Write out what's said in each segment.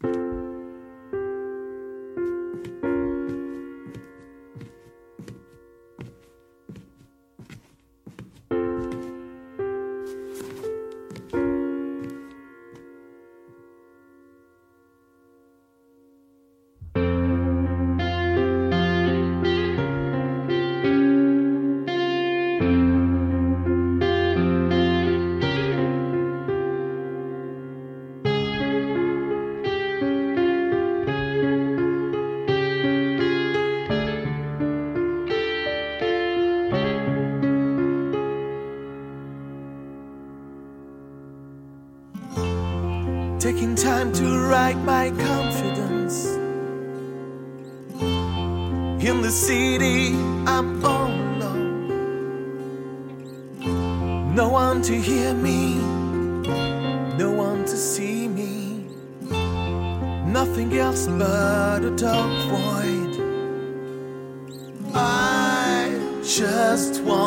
taking write my confidence. In the city, I'm all alone. No one to hear me, no one to see me. Nothing else but a dark void. I just want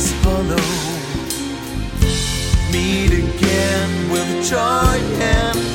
in hollow? Meet again with joy and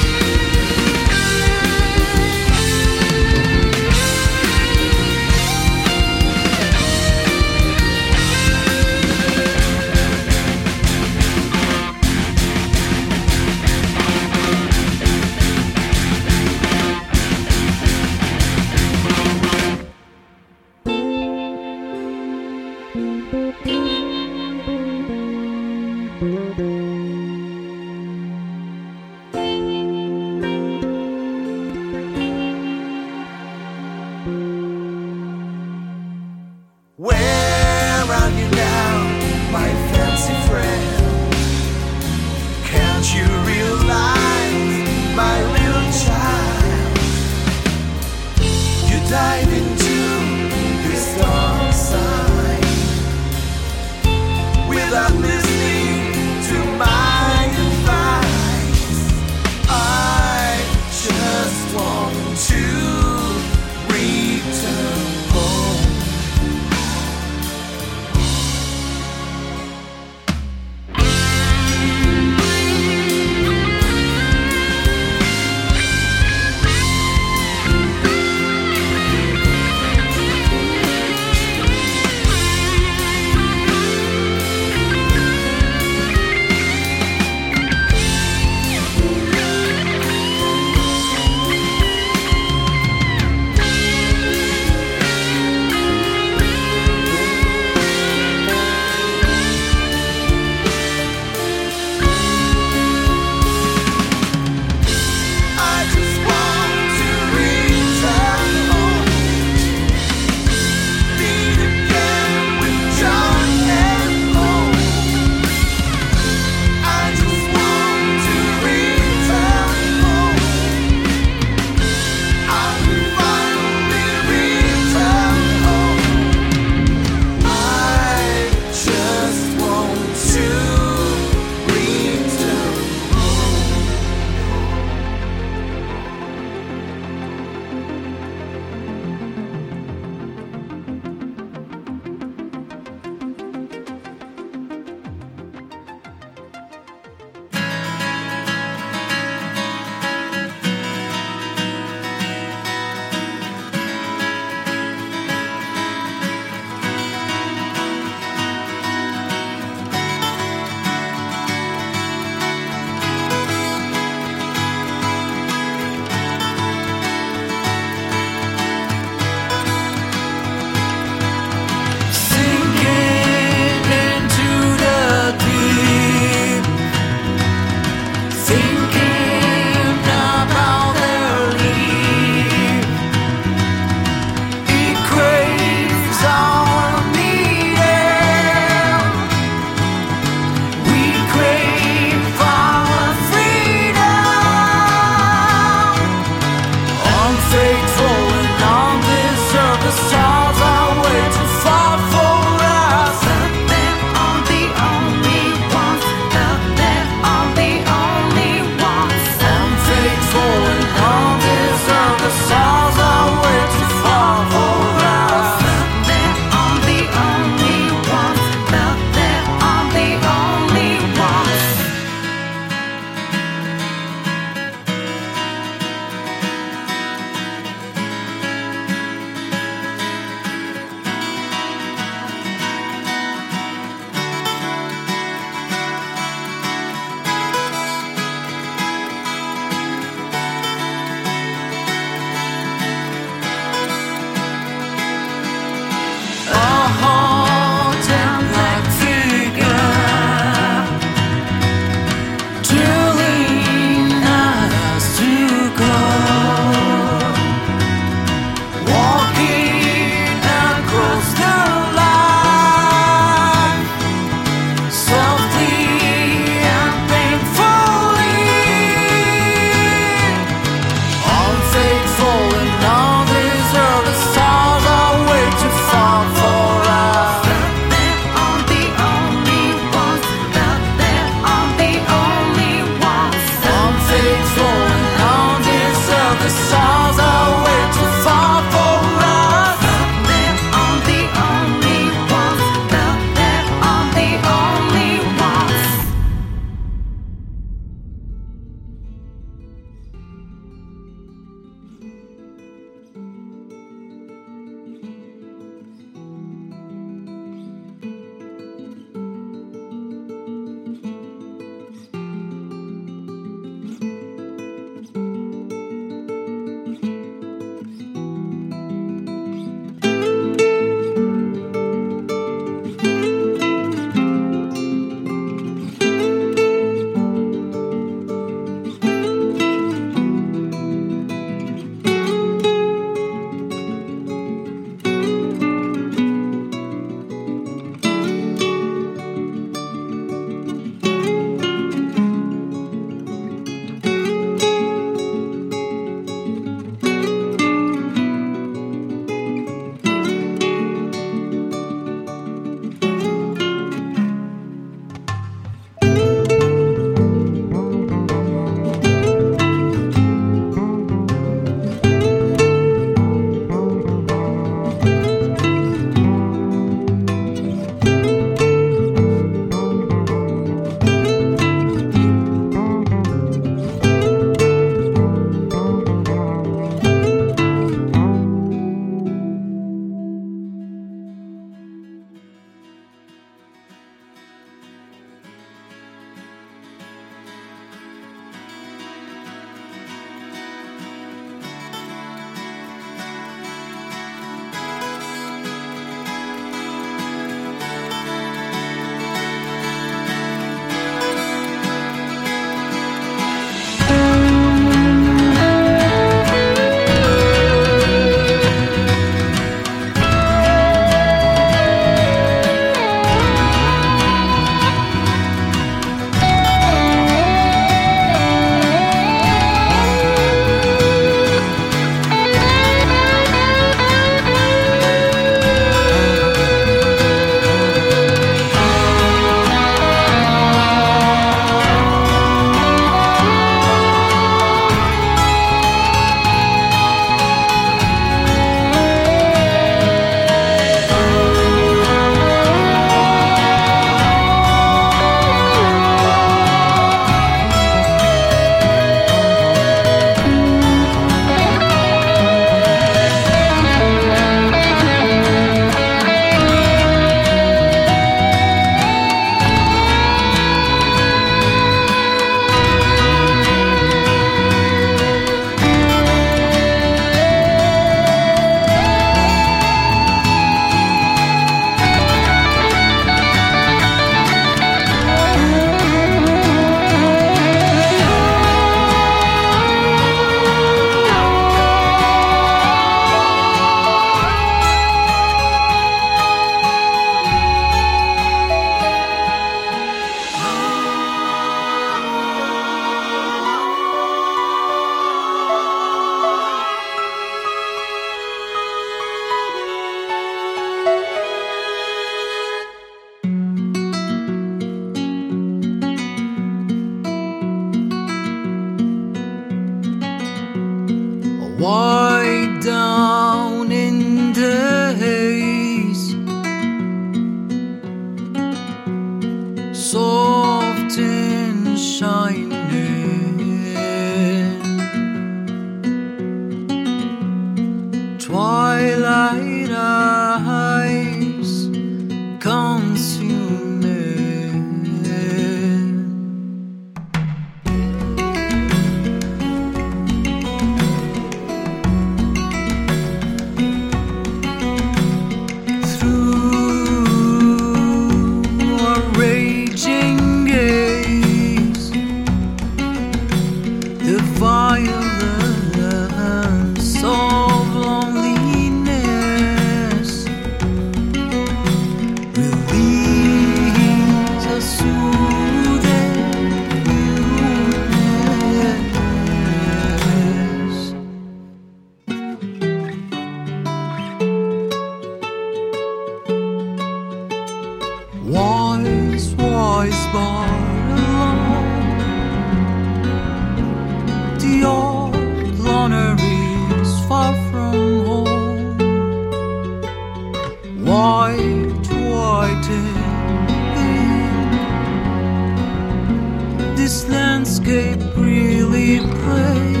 this landscape really break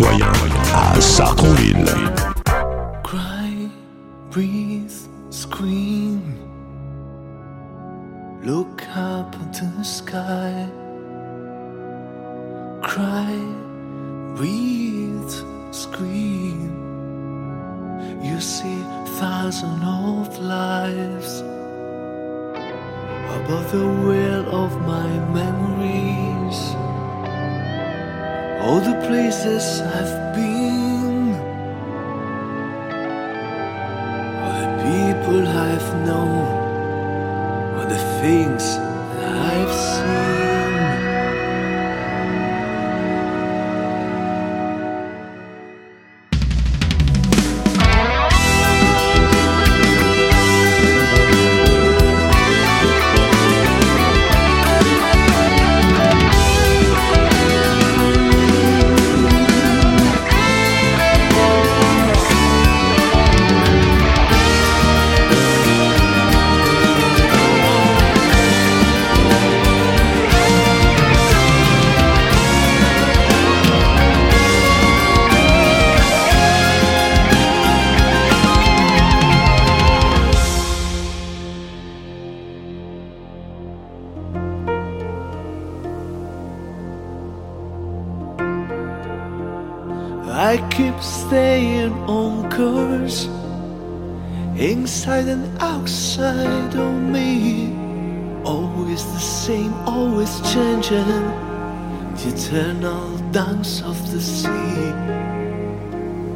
citoyen à Sartrouville. inside of me. Always the same, always changing. The eternal dance of the sea.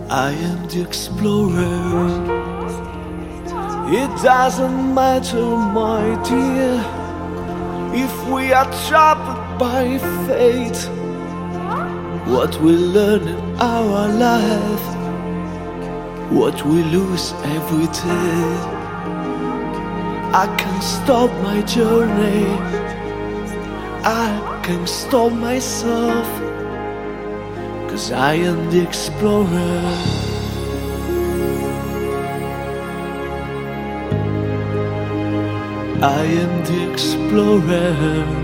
I am the explorer. It doesn't matter, my dear, if we are trapped by fate. What we learn in our life, what we lose every day. I can stop my journey. I can stop myself. Cause I am the explorer. I am the explorer.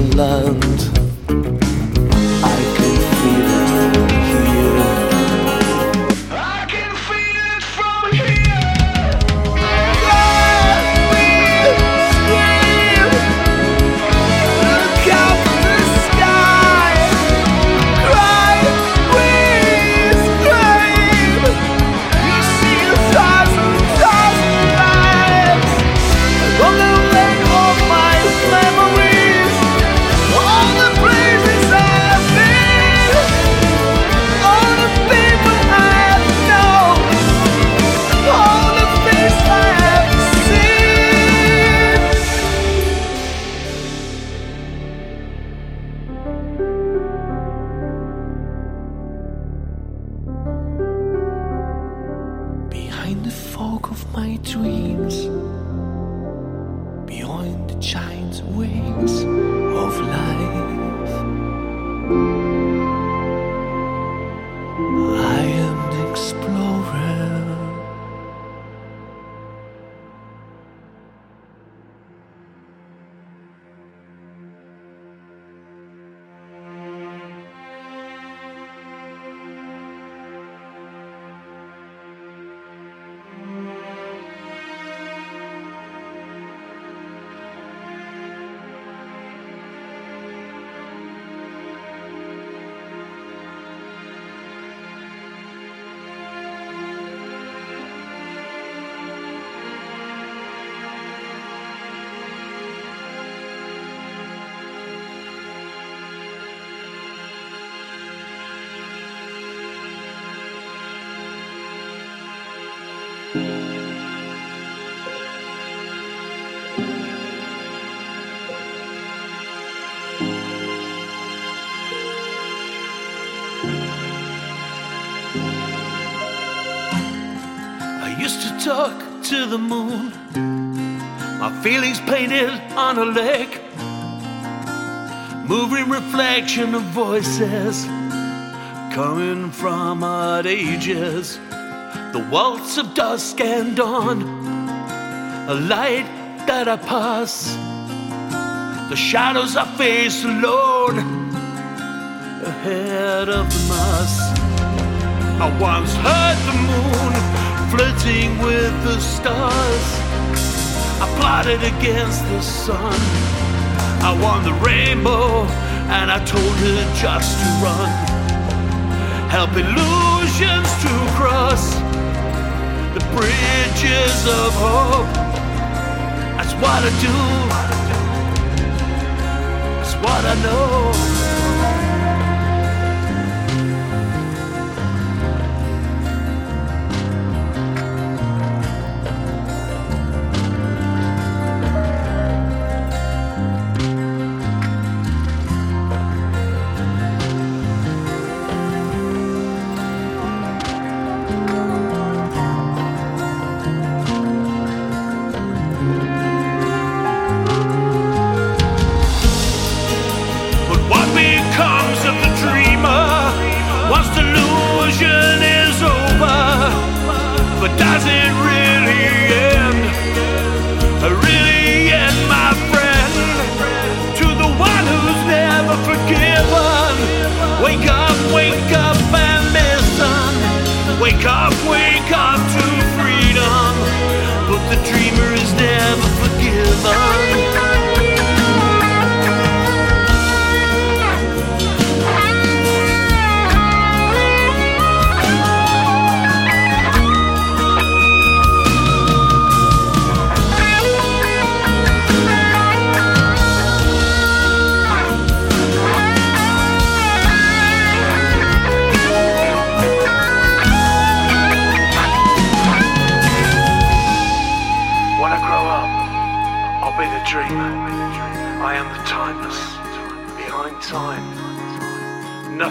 love the moon, my feelings painted on a lake, moving reflection of voices coming from odd ages. The waltz of dusk and dawn, a light that I pass, the shadows I face alone. Ahead of the mass. I once heard the moon flirting with the stars. I plotted against the sun. I won the rainbow and I told her just to run. Help illusions to cross the bridges of hope. That's what I do. That's what I know.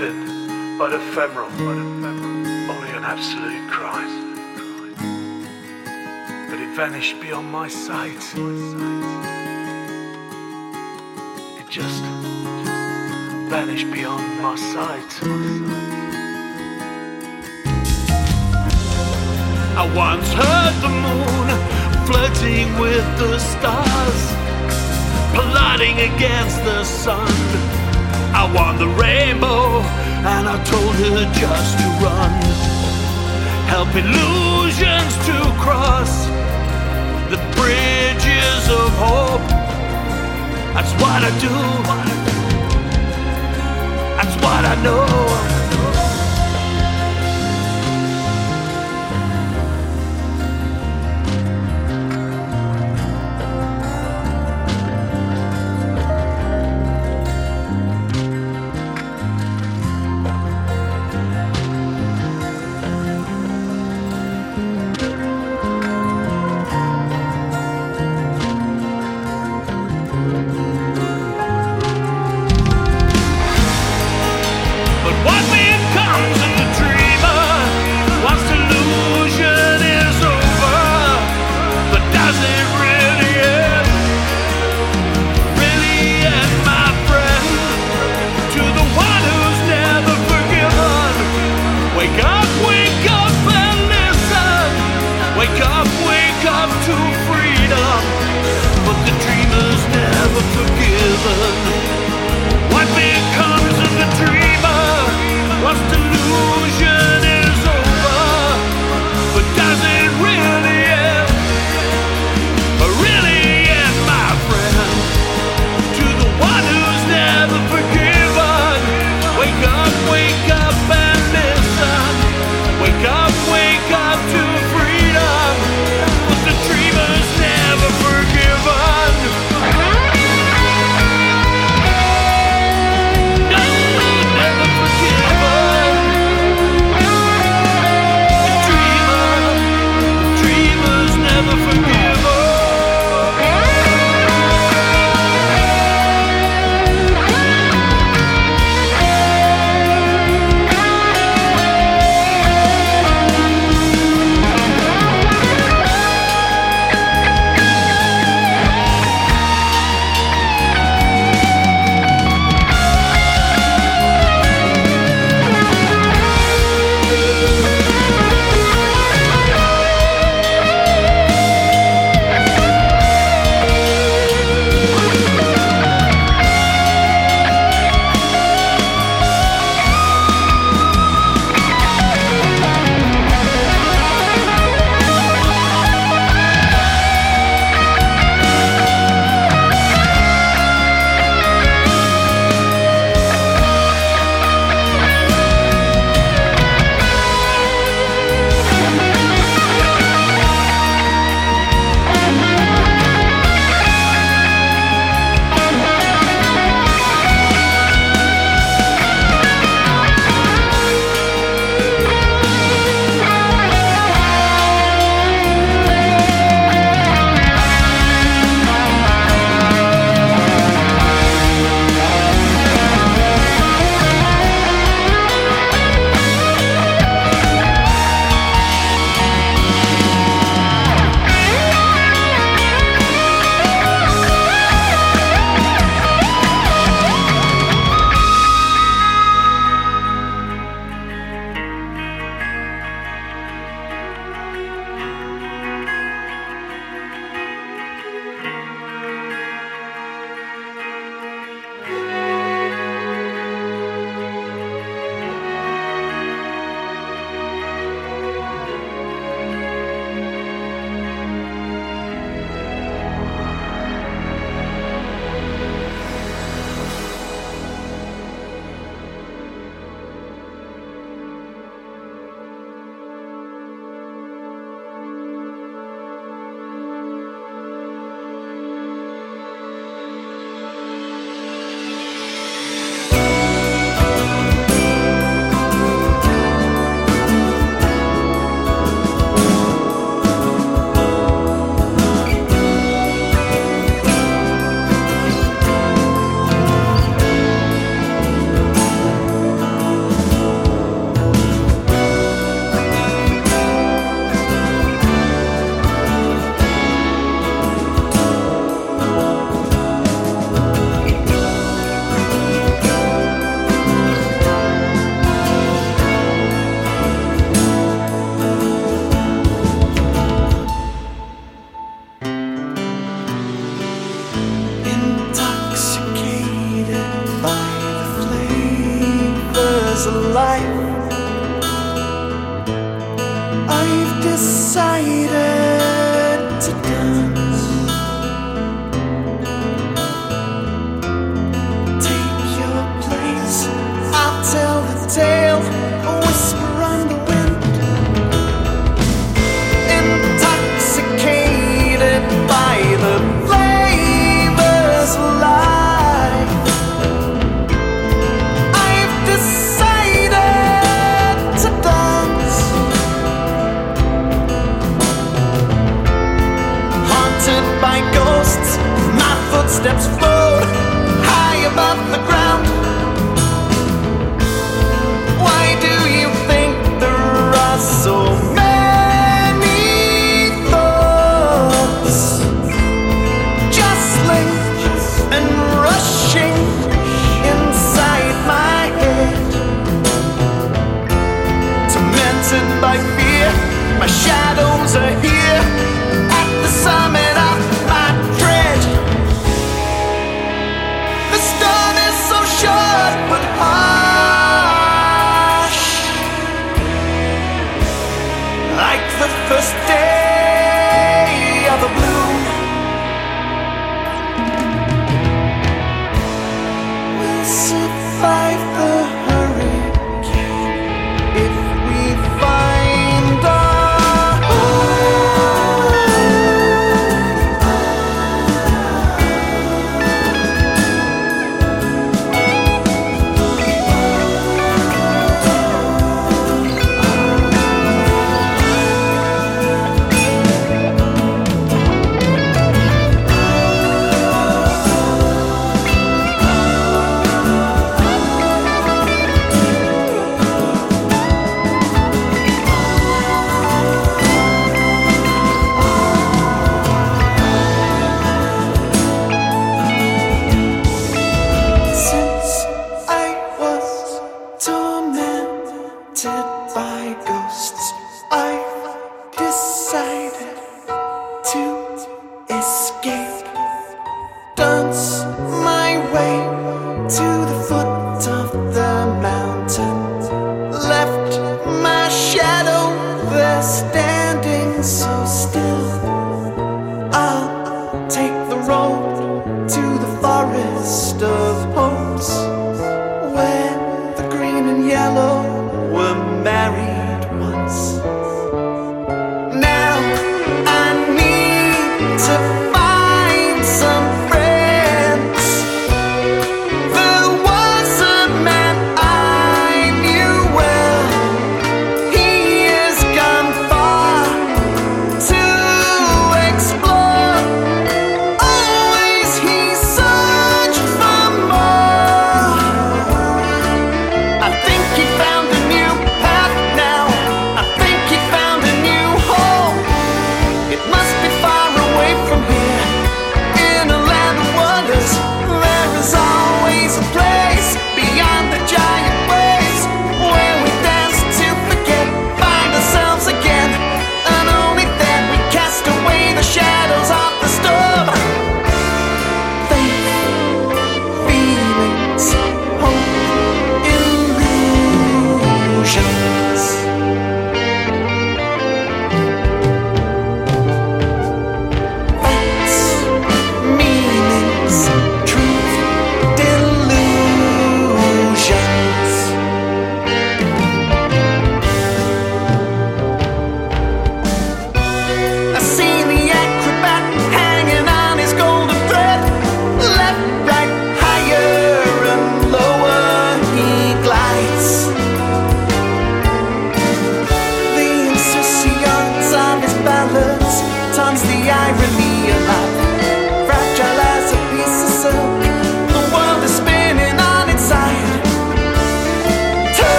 Nothing but ephemeral, only an absolute crime. But it vanished beyond my sight. It just vanished beyond my sight. I once heard the moon flirting with the stars, plotting against the sun. I won the rainbow and I told her just to run. Help illusions to cross the bridges of hope. That's what I do. That's what I know.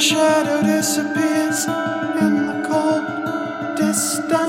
Shadow disappears in the cold distance.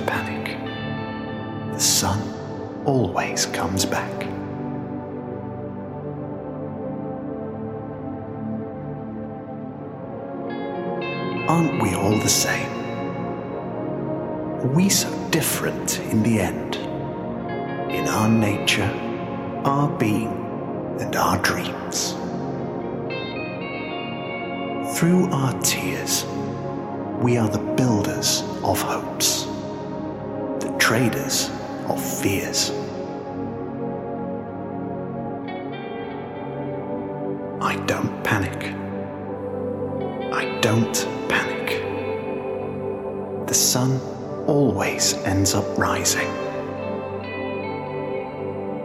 Panic. The sun always comes back. Aren't we all the same? Are we so different in the end? In our nature, our being, and our dreams. Through our tears, we are the builders of hopes, traders of fears. I don't panic. I don't panic. The sun always ends up rising.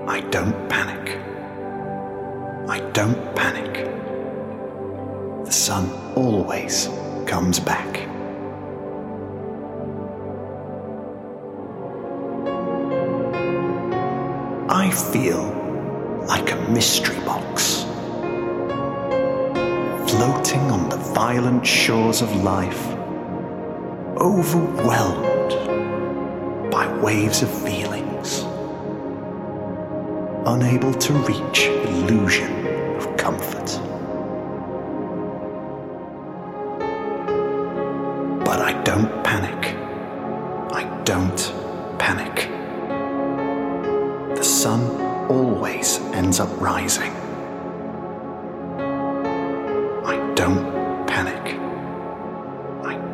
I don't panic. I don't panic. The sun always comes back. Life, overwhelmed by waves of feelings, unable to reach illusion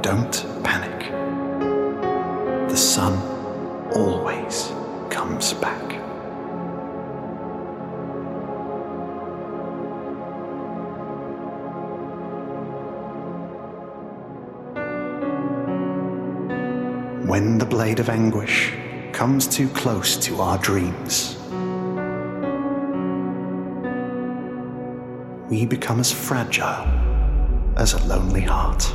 don't panic. The sun always comes back. When the blade of anguish comes too close to our dreams, we become as fragile as a lonely heart.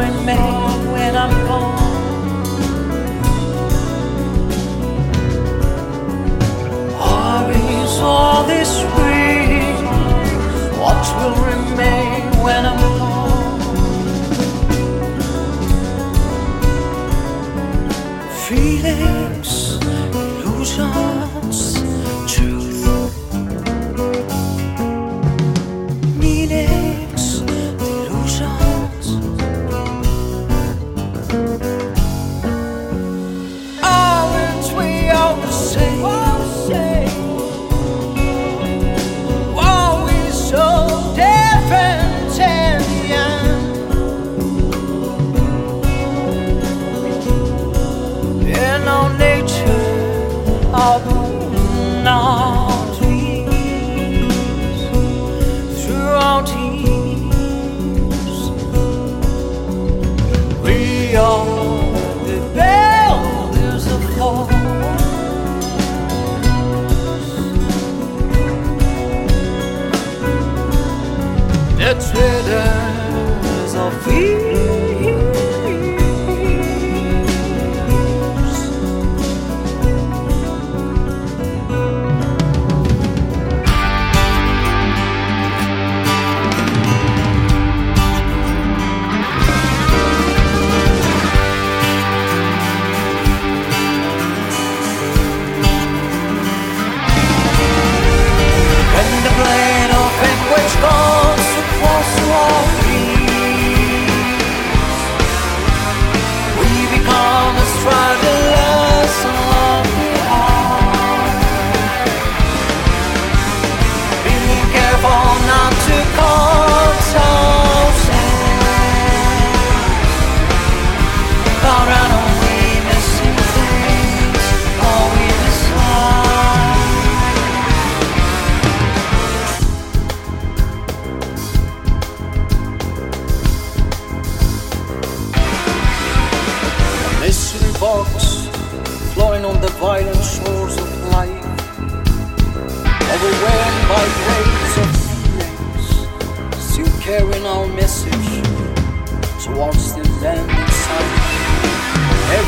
and make when I'm gone. Are all this week? What will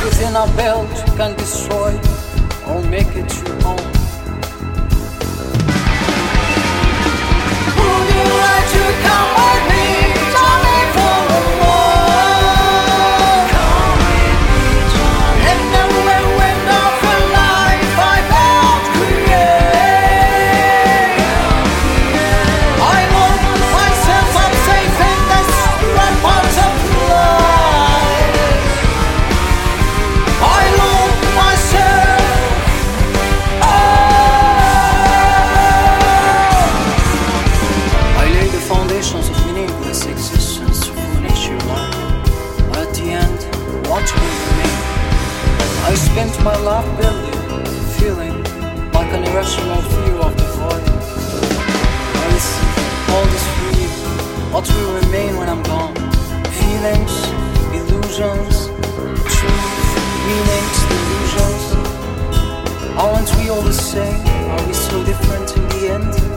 is in a belt you can destroy or make it your own. of the void. All this free, what will remain when I'm gone? Feelings, illusions, truth, meanings, delusions. Aren't we all the same? Are we so different in the end?